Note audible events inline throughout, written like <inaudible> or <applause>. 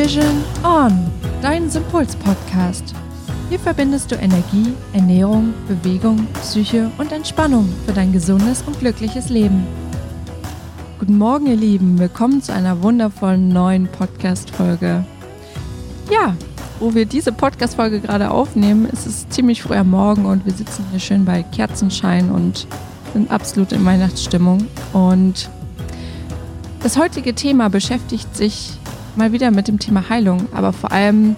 Vision On, dein Sympuls-Podcast. Hier verbindest du Energie, Ernährung, Bewegung, Psyche und Entspannung für dein gesundes und glückliches Leben. Guten Morgen, ihr Lieben. Willkommen zu einer wundervollen neuen Podcast-Folge. Ja, wo wir diese Podcast-Folge gerade aufnehmen, ist es ziemlich früh am Morgen und wir sitzen hier schön bei Kerzenschein und sind absolut in Weihnachtsstimmung. Und das heutige Thema beschäftigt sich mal wieder mit dem Thema Heilung, aber vor allem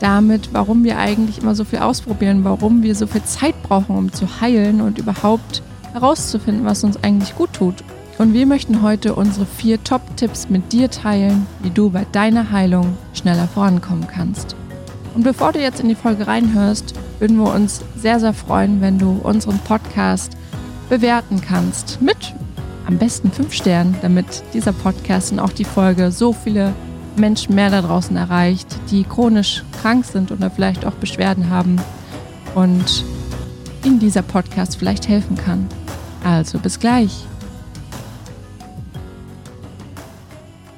damit, warum wir eigentlich immer so viel ausprobieren, warum wir so viel Zeit brauchen, um zu heilen und überhaupt herauszufinden, was uns eigentlich gut tut. Und wir möchten heute unsere vier Top-Tipps mit dir teilen, wie du bei deiner Heilung schneller vorankommen kannst. Und bevor du jetzt in die Folge reinhörst, würden wir uns sehr, sehr freuen, wenn du unseren Podcast bewerten kannst. Mit am besten fünf Sternen, damit dieser Podcast und auch die Folge so viele Menschen mehr da draußen erreicht, die chronisch krank sind oder vielleicht auch Beschwerden haben und ihnen dieser Podcast vielleicht helfen kann. Also bis gleich.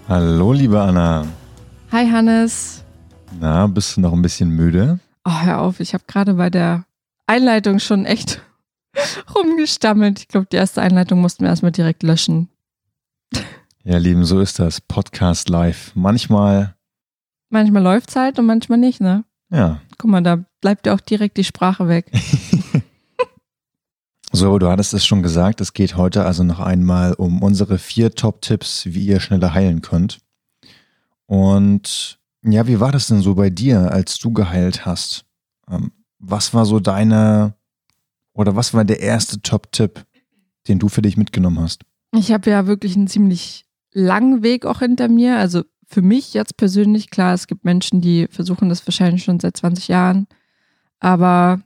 Hallo, liebe Anna. Hi Hannes. Na, bist du noch ein bisschen müde? Oh, hör auf, ich habe gerade bei der Einleitung schon echt <laughs> rumgestammelt. Ich glaube, die erste Einleitung mussten wir erstmal direkt löschen. <laughs> Ja, Lieben, so ist das. Podcast live. Manchmal. Manchmal läuft es halt und manchmal nicht, ne? Ja. Guck mal, da bleibt ja auch direkt die Sprache weg. <laughs> <laughs> so, du hattest es schon gesagt, es geht heute also noch einmal um unsere vier Top-Tipps, wie ihr schneller heilen könnt. Und ja, wie war das denn so bei dir, als du geheilt hast? Ähm, was war so deine oder was war der erste Top-Tipp, den du für dich mitgenommen hast? Ich habe ja wirklich einen ziemlich langen Weg auch hinter mir. Also für mich jetzt persönlich, klar, es gibt Menschen, die versuchen das wahrscheinlich schon seit 20 Jahren. Aber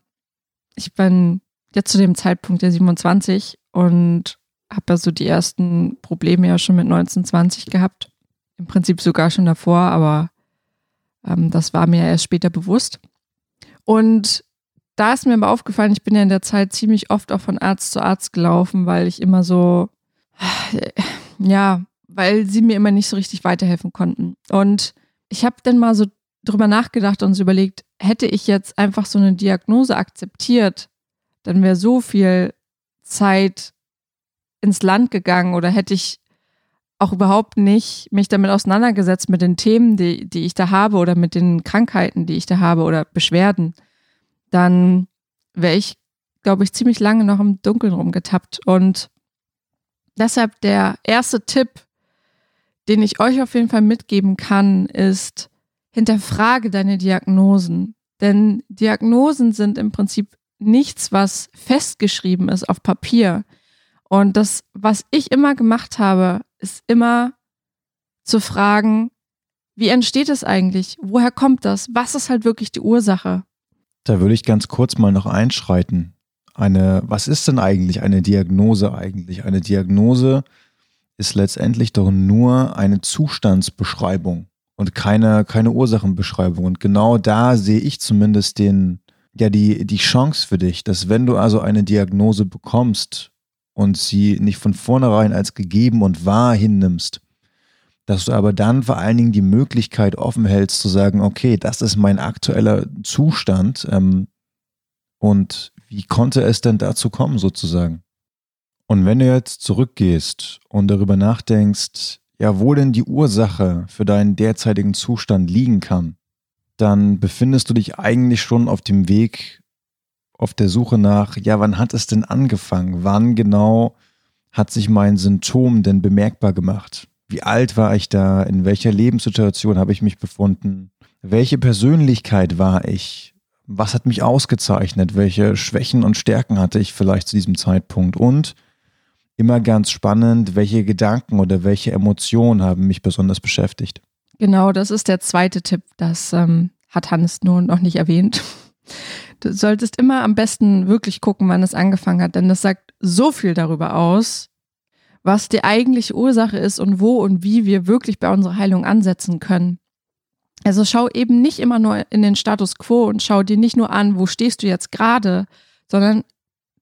ich bin jetzt zu dem Zeitpunkt der 27 und habe ja so die ersten Probleme ja schon mit 19, 20 gehabt. Im Prinzip sogar schon davor, aber ähm, das war mir erst später bewusst. Und da ist mir aber aufgefallen, ich bin ja in der Zeit ziemlich oft auch von Arzt zu Arzt gelaufen, weil ich immer so, ja, weil sie mir immer nicht so richtig weiterhelfen konnten. Und ich habe dann mal so drüber nachgedacht und so überlegt, hätte ich jetzt einfach so eine Diagnose akzeptiert, dann wäre so viel Zeit ins Land gegangen oder hätte ich auch überhaupt nicht mich damit auseinandergesetzt mit den Themen, die, die ich da habe oder mit den Krankheiten, die ich da habe oder Beschwerden, dann wäre ich, glaube ich, ziemlich lange noch im Dunkeln rumgetappt. Und deshalb der erste Tipp, den ich euch auf jeden Fall mitgeben kann, ist, hinterfrage deine Diagnosen. Denn Diagnosen sind im Prinzip nichts, was festgeschrieben ist auf Papier. Und das, was ich immer gemacht habe, ist immer zu fragen, wie entsteht es eigentlich? Woher kommt das? Was ist halt wirklich die Ursache? Da würde ich ganz kurz mal noch einschreiten. Eine, was ist denn eigentlich eine Diagnose eigentlich? Eine Diagnose ist letztendlich doch nur eine Zustandsbeschreibung und keine, keine Ursachenbeschreibung. Und genau da sehe ich zumindest den, ja, die, die Chance für dich, dass wenn du also eine Diagnose bekommst und sie nicht von vornherein als gegeben und wahr hinnimmst, dass du aber dann vor allen Dingen die Möglichkeit offen hältst zu sagen, okay, das ist mein aktueller Zustand ähm, und wie konnte es denn dazu kommen sozusagen? Und wenn du jetzt zurückgehst und darüber nachdenkst, ja, wo denn die Ursache für deinen derzeitigen Zustand liegen kann, dann befindest du dich eigentlich schon auf dem Weg, auf der Suche nach, ja, wann hat es denn angefangen? Wann genau hat sich mein Symptom denn bemerkbar gemacht? Wie alt war ich da? In welcher Lebenssituation habe ich mich befunden? Welche Persönlichkeit war ich? Was hat mich ausgezeichnet? Welche Schwächen und Stärken hatte ich vielleicht zu diesem Zeitpunkt? Und immer ganz spannend, welche Gedanken oder welche Emotionen haben mich besonders beschäftigt. Genau, das ist der zweite Tipp. Das ähm, hat Hannes nur noch nicht erwähnt. Du solltest immer am besten wirklich gucken, wann es angefangen hat, denn das sagt so viel darüber aus, was die eigentliche Ursache ist und wo und wie wir wirklich bei unserer Heilung ansetzen können. Also schau eben nicht immer nur in den Status quo und schau dir nicht nur an, wo stehst du jetzt gerade, sondern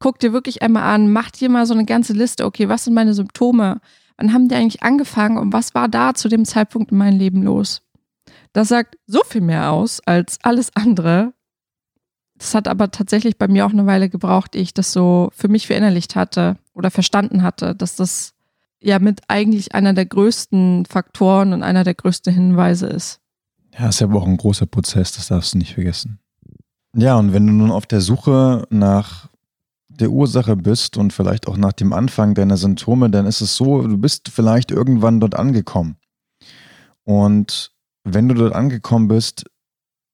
guck dir wirklich einmal an, mach dir mal so eine ganze Liste, okay, was sind meine Symptome? Wann haben die eigentlich angefangen und was war da zu dem Zeitpunkt in meinem Leben los? Das sagt so viel mehr aus als alles andere. Das hat aber tatsächlich bei mir auch eine Weile gebraucht, ehe ich das so für mich verinnerlicht hatte oder verstanden hatte, dass das ja mit eigentlich einer der größten Faktoren und einer der größten Hinweise ist. Ja, ist ja aber auch ein großer Prozess, das darfst du nicht vergessen. Ja, und wenn du nun auf der Suche nach der Ursache bist und vielleicht auch nach dem Anfang deiner Symptome, dann ist es so, du bist vielleicht irgendwann dort angekommen. Und wenn du dort angekommen bist,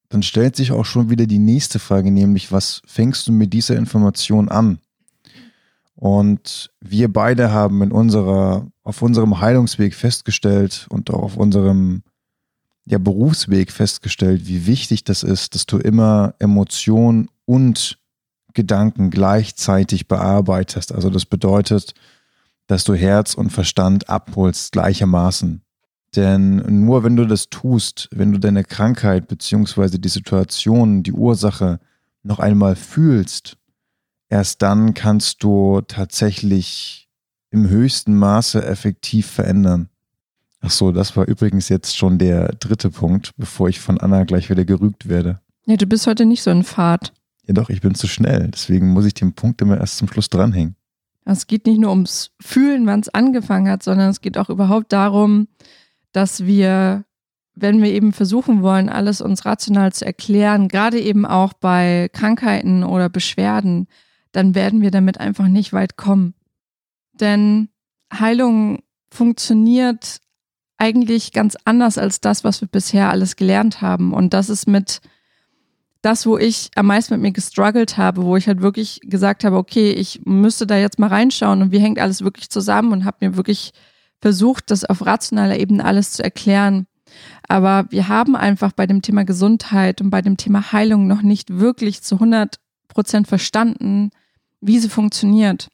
dann stellt sich auch schon wieder die nächste Frage, nämlich was fängst du mit dieser Information an? Und wir beide haben in unserer, auf unserem Heilungsweg festgestellt und auch auf unserem ja, Berufsweg festgestellt, wie wichtig das ist, dass du immer Emotionen und Gedanken gleichzeitig bearbeitest. Also das bedeutet, dass du Herz und Verstand abholst gleichermaßen. Denn nur wenn du das tust, wenn du deine Krankheit beziehungsweise die Situation, die Ursache noch einmal fühlst, erst dann kannst du tatsächlich im höchsten Maße effektiv verändern. Ach so, das war übrigens jetzt schon der dritte Punkt, bevor ich von Anna gleich wieder gerügt werde. Ja, du bist heute nicht so in Fahrt. Ja doch, ich bin zu schnell. Deswegen muss ich den Punkt immer erst zum Schluss dranhängen. Es geht nicht nur ums Fühlen, wann es angefangen hat, sondern es geht auch überhaupt darum, dass wir, wenn wir eben versuchen wollen, alles uns rational zu erklären, gerade eben auch bei Krankheiten oder Beschwerden, dann werden wir damit einfach nicht weit kommen. Denn Heilung funktioniert eigentlich ganz anders als das, was wir bisher alles gelernt haben. Und das ist mit das, wo ich am meisten mit mir gestruggelt habe, wo ich halt wirklich gesagt habe, okay, ich müsste da jetzt mal reinschauen und wie hängt alles wirklich zusammen und habe mir wirklich versucht, das auf rationaler Ebene alles zu erklären. Aber wir haben einfach bei dem Thema Gesundheit und bei dem Thema Heilung noch nicht wirklich zu 100 Prozent verstanden, wie sie funktioniert.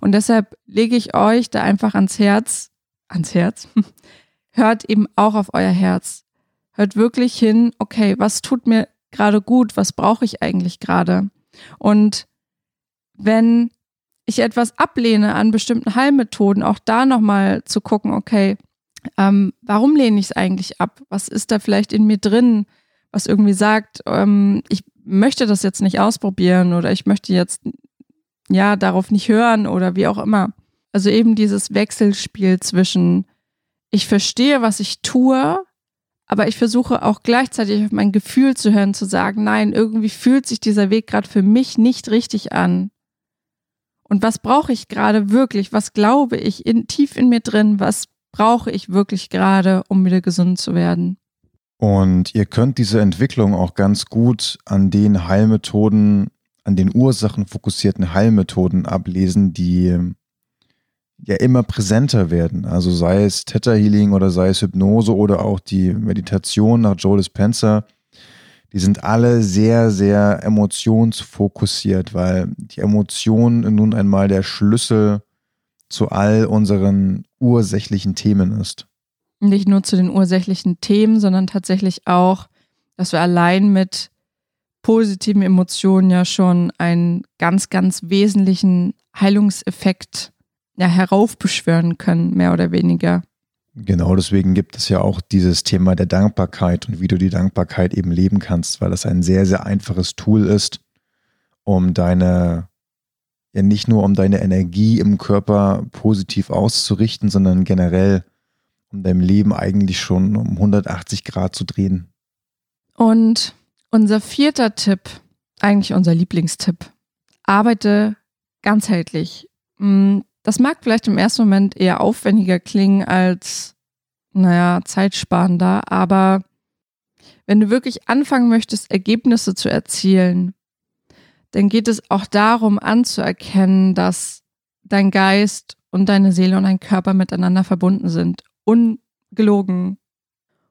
Und deshalb lege ich euch da einfach ans Herz, ans Herz, <laughs> hört eben auch auf euer Herz. Hört wirklich hin, okay, was tut mir gerade gut? Was brauche ich eigentlich gerade? Und wenn ich etwas ablehne an bestimmten Heilmethoden, auch da nochmal zu gucken, okay, ähm, warum lehne ich es eigentlich ab? Was ist da vielleicht in mir drin, was irgendwie sagt, ähm, ich möchte das jetzt nicht ausprobieren oder ich möchte jetzt ja darauf nicht hören oder wie auch immer. Also eben dieses Wechselspiel zwischen ich verstehe, was ich tue, aber ich versuche auch gleichzeitig auf mein Gefühl zu hören, zu sagen, nein, irgendwie fühlt sich dieser Weg gerade für mich nicht richtig an. Und was brauche ich gerade wirklich? Was glaube ich in, tief in mir drin? Was brauche ich wirklich gerade, um wieder gesund zu werden? Und ihr könnt diese Entwicklung auch ganz gut an den Heilmethoden, an den ursachenfokussierten Heilmethoden ablesen, die ja immer präsenter werden. Also sei es Theta Healing oder sei es Hypnose oder auch die Meditation nach Joe Dispenza die sind alle sehr, sehr emotionsfokussiert, weil die Emotion nun einmal der Schlüssel zu all unseren ursächlichen Themen ist. Nicht nur zu den ursächlichen Themen, sondern tatsächlich auch, dass wir allein mit positiven Emotionen ja schon einen ganz, ganz wesentlichen Heilungseffekt ja, heraufbeschwören können, mehr oder weniger. Genau deswegen gibt es ja auch dieses Thema der Dankbarkeit und wie du die Dankbarkeit eben leben kannst, weil das ein sehr, sehr einfaches Tool ist, um deine, ja nicht nur um deine Energie im Körper positiv auszurichten, sondern generell um dein Leben eigentlich schon um 180 Grad zu drehen. Und unser vierter Tipp, eigentlich unser Lieblingstipp, arbeite ganzheitlich. Das mag vielleicht im ersten Moment eher aufwendiger klingen als, naja, zeitsparender, aber wenn du wirklich anfangen möchtest, Ergebnisse zu erzielen, dann geht es auch darum anzuerkennen, dass dein Geist und deine Seele und dein Körper miteinander verbunden sind. Ungelogen.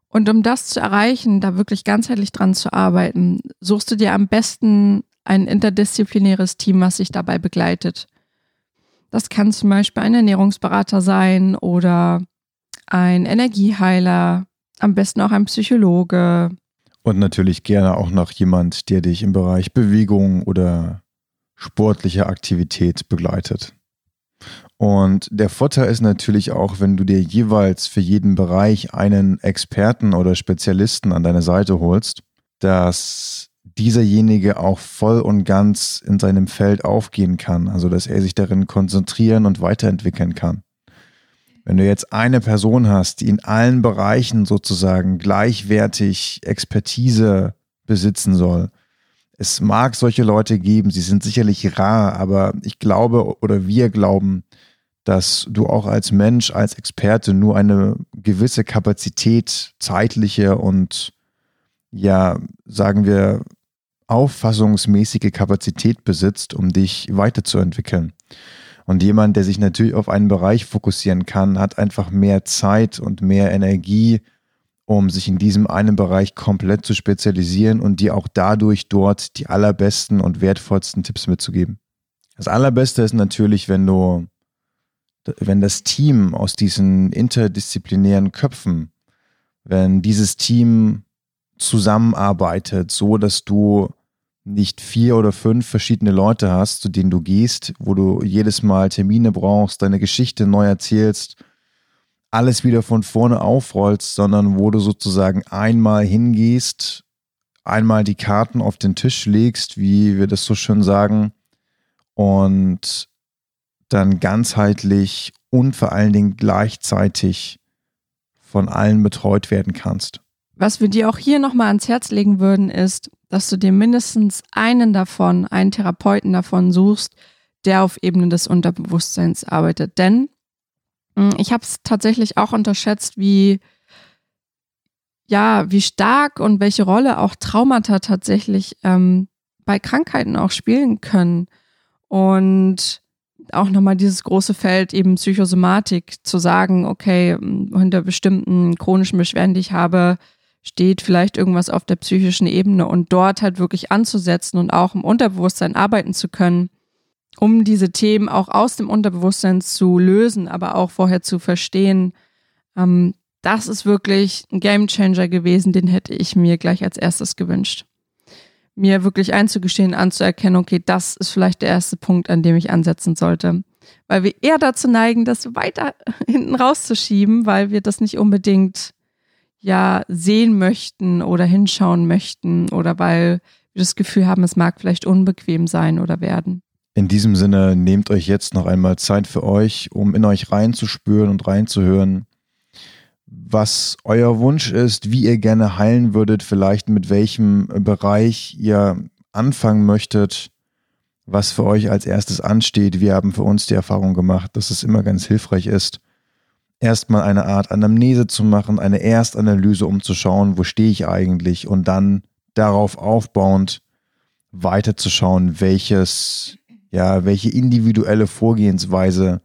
Und um das zu erreichen, da wirklich ganzheitlich dran zu arbeiten, suchst du dir am besten ein interdisziplinäres Team, was sich dabei begleitet. Das kann zum Beispiel ein Ernährungsberater sein oder ein Energieheiler, am besten auch ein Psychologe. Und natürlich gerne auch noch jemand, der dich im Bereich Bewegung oder sportliche Aktivität begleitet. Und der Vorteil ist natürlich auch, wenn du dir jeweils für jeden Bereich einen Experten oder Spezialisten an deine Seite holst, dass dieserjenige auch voll und ganz in seinem Feld aufgehen kann, also dass er sich darin konzentrieren und weiterentwickeln kann. Wenn du jetzt eine Person hast, die in allen Bereichen sozusagen gleichwertig Expertise besitzen soll, es mag solche Leute geben, sie sind sicherlich rar, aber ich glaube oder wir glauben, dass du auch als Mensch, als Experte nur eine gewisse Kapazität, zeitliche und ja, sagen wir, auffassungsmäßige Kapazität besitzt, um dich weiterzuentwickeln. Und jemand, der sich natürlich auf einen Bereich fokussieren kann, hat einfach mehr Zeit und mehr Energie, um sich in diesem einen Bereich komplett zu spezialisieren und dir auch dadurch dort die allerbesten und wertvollsten Tipps mitzugeben. Das Allerbeste ist natürlich, wenn du, wenn das Team aus diesen interdisziplinären Köpfen, wenn dieses Team zusammenarbeitet, so dass du nicht vier oder fünf verschiedene Leute hast, zu denen du gehst, wo du jedes Mal Termine brauchst, deine Geschichte neu erzählst, alles wieder von vorne aufrollst, sondern wo du sozusagen einmal hingehst, einmal die Karten auf den Tisch legst, wie wir das so schön sagen, und dann ganzheitlich und vor allen Dingen gleichzeitig von allen betreut werden kannst. Was wir dir auch hier nochmal ans Herz legen würden, ist, dass du dir mindestens einen davon, einen Therapeuten davon suchst, der auf Ebene des Unterbewusstseins arbeitet. Denn hm, ich habe es tatsächlich auch unterschätzt, wie ja, wie stark und welche Rolle auch Traumata tatsächlich ähm, bei Krankheiten auch spielen können. Und auch nochmal dieses große Feld eben Psychosomatik zu sagen, okay, hm, hinter bestimmten chronischen Beschwerden, die ich habe, steht vielleicht irgendwas auf der psychischen Ebene und dort halt wirklich anzusetzen und auch im Unterbewusstsein arbeiten zu können, um diese Themen auch aus dem Unterbewusstsein zu lösen, aber auch vorher zu verstehen. Ähm, das ist wirklich ein Gamechanger gewesen, den hätte ich mir gleich als erstes gewünscht. Mir wirklich einzugestehen, anzuerkennen, okay, das ist vielleicht der erste Punkt, an dem ich ansetzen sollte. Weil wir eher dazu neigen, das weiter <laughs> hinten rauszuschieben, weil wir das nicht unbedingt ja sehen möchten oder hinschauen möchten oder weil wir das Gefühl haben, es mag vielleicht unbequem sein oder werden. In diesem Sinne, nehmt euch jetzt noch einmal Zeit für euch, um in euch reinzuspüren und reinzuhören, was euer Wunsch ist, wie ihr gerne heilen würdet, vielleicht mit welchem Bereich ihr anfangen möchtet, was für euch als erstes ansteht. Wir haben für uns die Erfahrung gemacht, dass es immer ganz hilfreich ist, erstmal eine Art Anamnese zu machen, eine Erstanalyse, um zu schauen, wo stehe ich eigentlich und dann darauf aufbauend weiterzuschauen, welches, ja, welche individuelle Vorgehensweise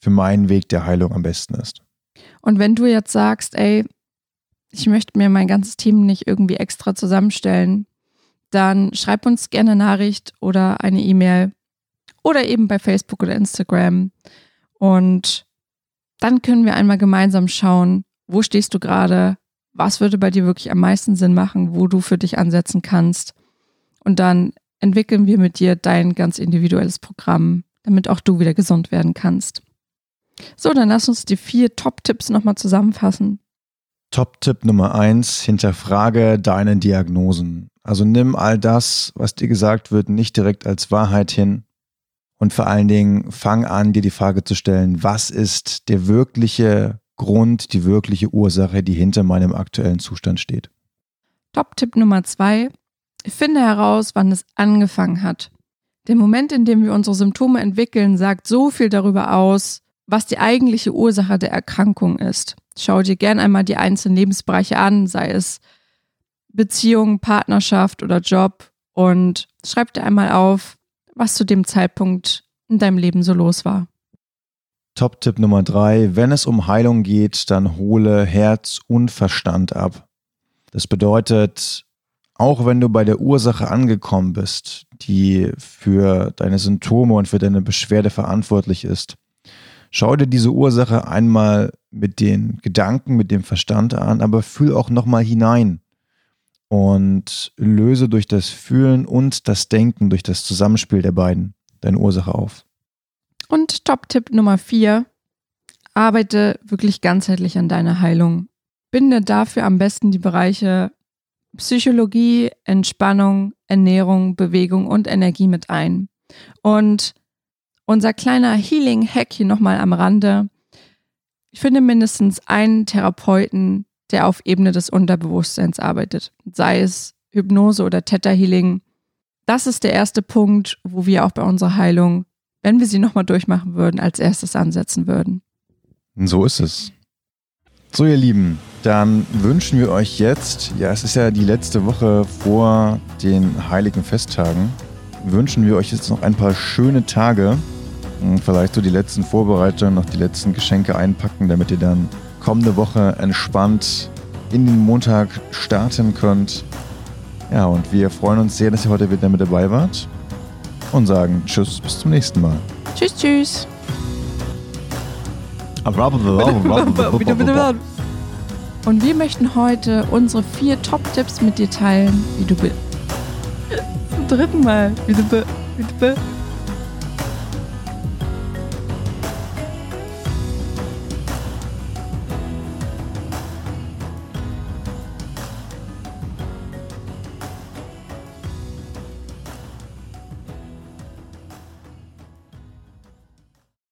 für meinen Weg der Heilung am besten ist. Und wenn du jetzt sagst, ey, ich möchte mir mein ganzes Team nicht irgendwie extra zusammenstellen, dann schreib uns gerne eine Nachricht oder eine E-Mail oder eben bei Facebook oder Instagram und dann können wir einmal gemeinsam schauen, wo stehst du gerade, was würde bei dir wirklich am meisten Sinn machen, wo du für dich ansetzen kannst. Und dann entwickeln wir mit dir dein ganz individuelles Programm, damit auch du wieder gesund werden kannst. So, dann lass uns die vier Top-Tipps nochmal zusammenfassen. Top-Tipp Nummer eins, hinterfrage deine Diagnosen. Also nimm all das, was dir gesagt wird, nicht direkt als Wahrheit hin, und vor allen Dingen fang an, dir die Frage zu stellen, was ist der wirkliche Grund, die wirkliche Ursache, die hinter meinem aktuellen Zustand steht. Top-Tipp Nummer zwei. Finde heraus, wann es angefangen hat. Der Moment, in dem wir unsere Symptome entwickeln, sagt so viel darüber aus, was die eigentliche Ursache der Erkrankung ist. Schau dir gern einmal die einzelnen Lebensbereiche an, sei es Beziehung, Partnerschaft oder Job und schreib dir einmal auf, was zu dem Zeitpunkt in deinem Leben so los war. Top-Tipp Nummer drei, wenn es um Heilung geht, dann hole Herz und Verstand ab. Das bedeutet, auch wenn du bei der Ursache angekommen bist, die für deine Symptome und für deine Beschwerde verantwortlich ist, schau dir diese Ursache einmal mit den Gedanken, mit dem Verstand an, aber fühl auch nochmal hinein und löse durch das Fühlen und das Denken, durch das Zusammenspiel der beiden deine Ursache auf. Und Top-Tipp Nummer vier, arbeite wirklich ganzheitlich an deiner Heilung. Binde dafür am besten die Bereiche Psychologie, Entspannung, Ernährung, Bewegung und Energie mit ein. Und unser kleiner Healing-Hack hier nochmal am Rande. Ich finde mindestens einen Therapeuten, der auf Ebene des Unterbewusstseins arbeitet. Sei es Hypnose oder Theta Healing. Das ist der erste Punkt, wo wir auch bei unserer Heilung, wenn wir sie nochmal durchmachen würden, als erstes ansetzen würden. So ist es. So, ihr Lieben, dann wünschen wir euch jetzt, ja, es ist ja die letzte Woche vor den heiligen Festtagen, wünschen wir euch jetzt noch ein paar schöne Tage. Vielleicht so die letzten Vorbereitungen, noch die letzten Geschenke einpacken, damit ihr dann kommende Woche entspannt in den Montag starten könnt. Ja, und wir freuen uns sehr, dass ihr heute wieder mit dabei wart und sagen Tschüss, bis zum nächsten Mal. Tschüss, tschüss. Und wir möchten heute unsere vier Top-Tipps mit dir teilen, wie du bist. <laughs> Zum dritten Mal. Wie du bist.